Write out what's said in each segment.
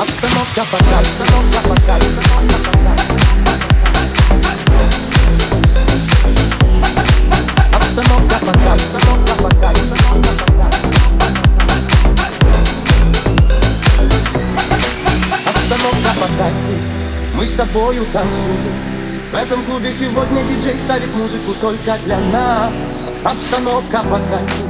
Обстановка пока, обстановка пока, обстановка пока. Обстановка пока, обстановка пока, обстановка пока. Обстановка пока. Мы с тобою танцуем. В этом клубе сегодня диджей ставит музыку только для нас. Обстановка по кайфу.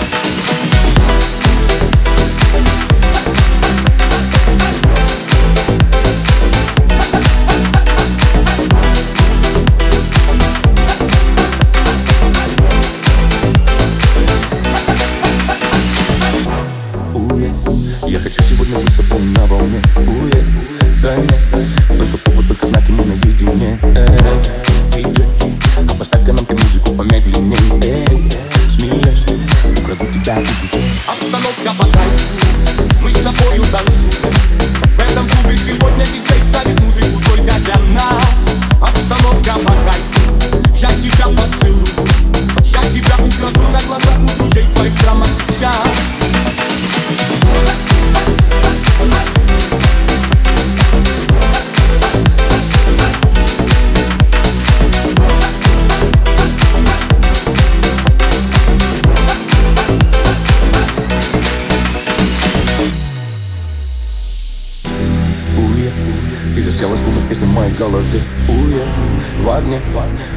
Хочу сегодня быть с тобой на волне. Уе, дай мне только повод, только знаки мы наедине. Эй, диджей, а поставь-ка нам ты музыку помедленней Эй, смелей, украду тебя и друзей. Обстановка по кайфу Мы с тобою танцуем В этом клубе сегодня диджей ты засела словно песня в моей голове. Уе, в огне,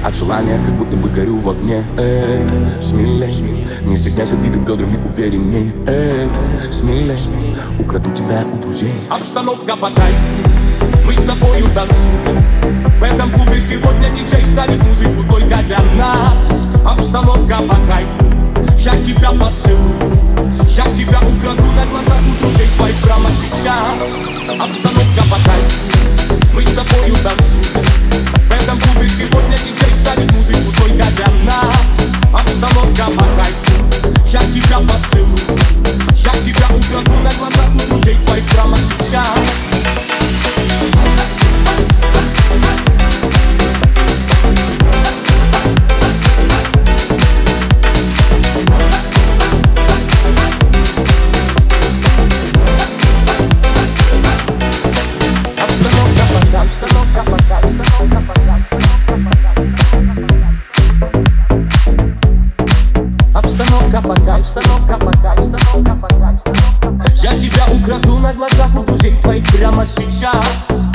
от желания как будто бы горю в огне. Эй, смелей, не стесняйся двигать бедрами уверенней. Эй, смелей, украду тебя у друзей. Обстановка по Мы с тобою танцуем. В этом клубе сегодня диджей ставит музыку только для нас. Обстановка по кайфу Я тебя поцелую. Я тебя украду на глазах у друзей твоих прямо сейчас. Обстановка по кайфу Обстановка пока, обстановка пока, обстановка пока. Я тебя украду на глазах у друзей твоих прямо сейчас.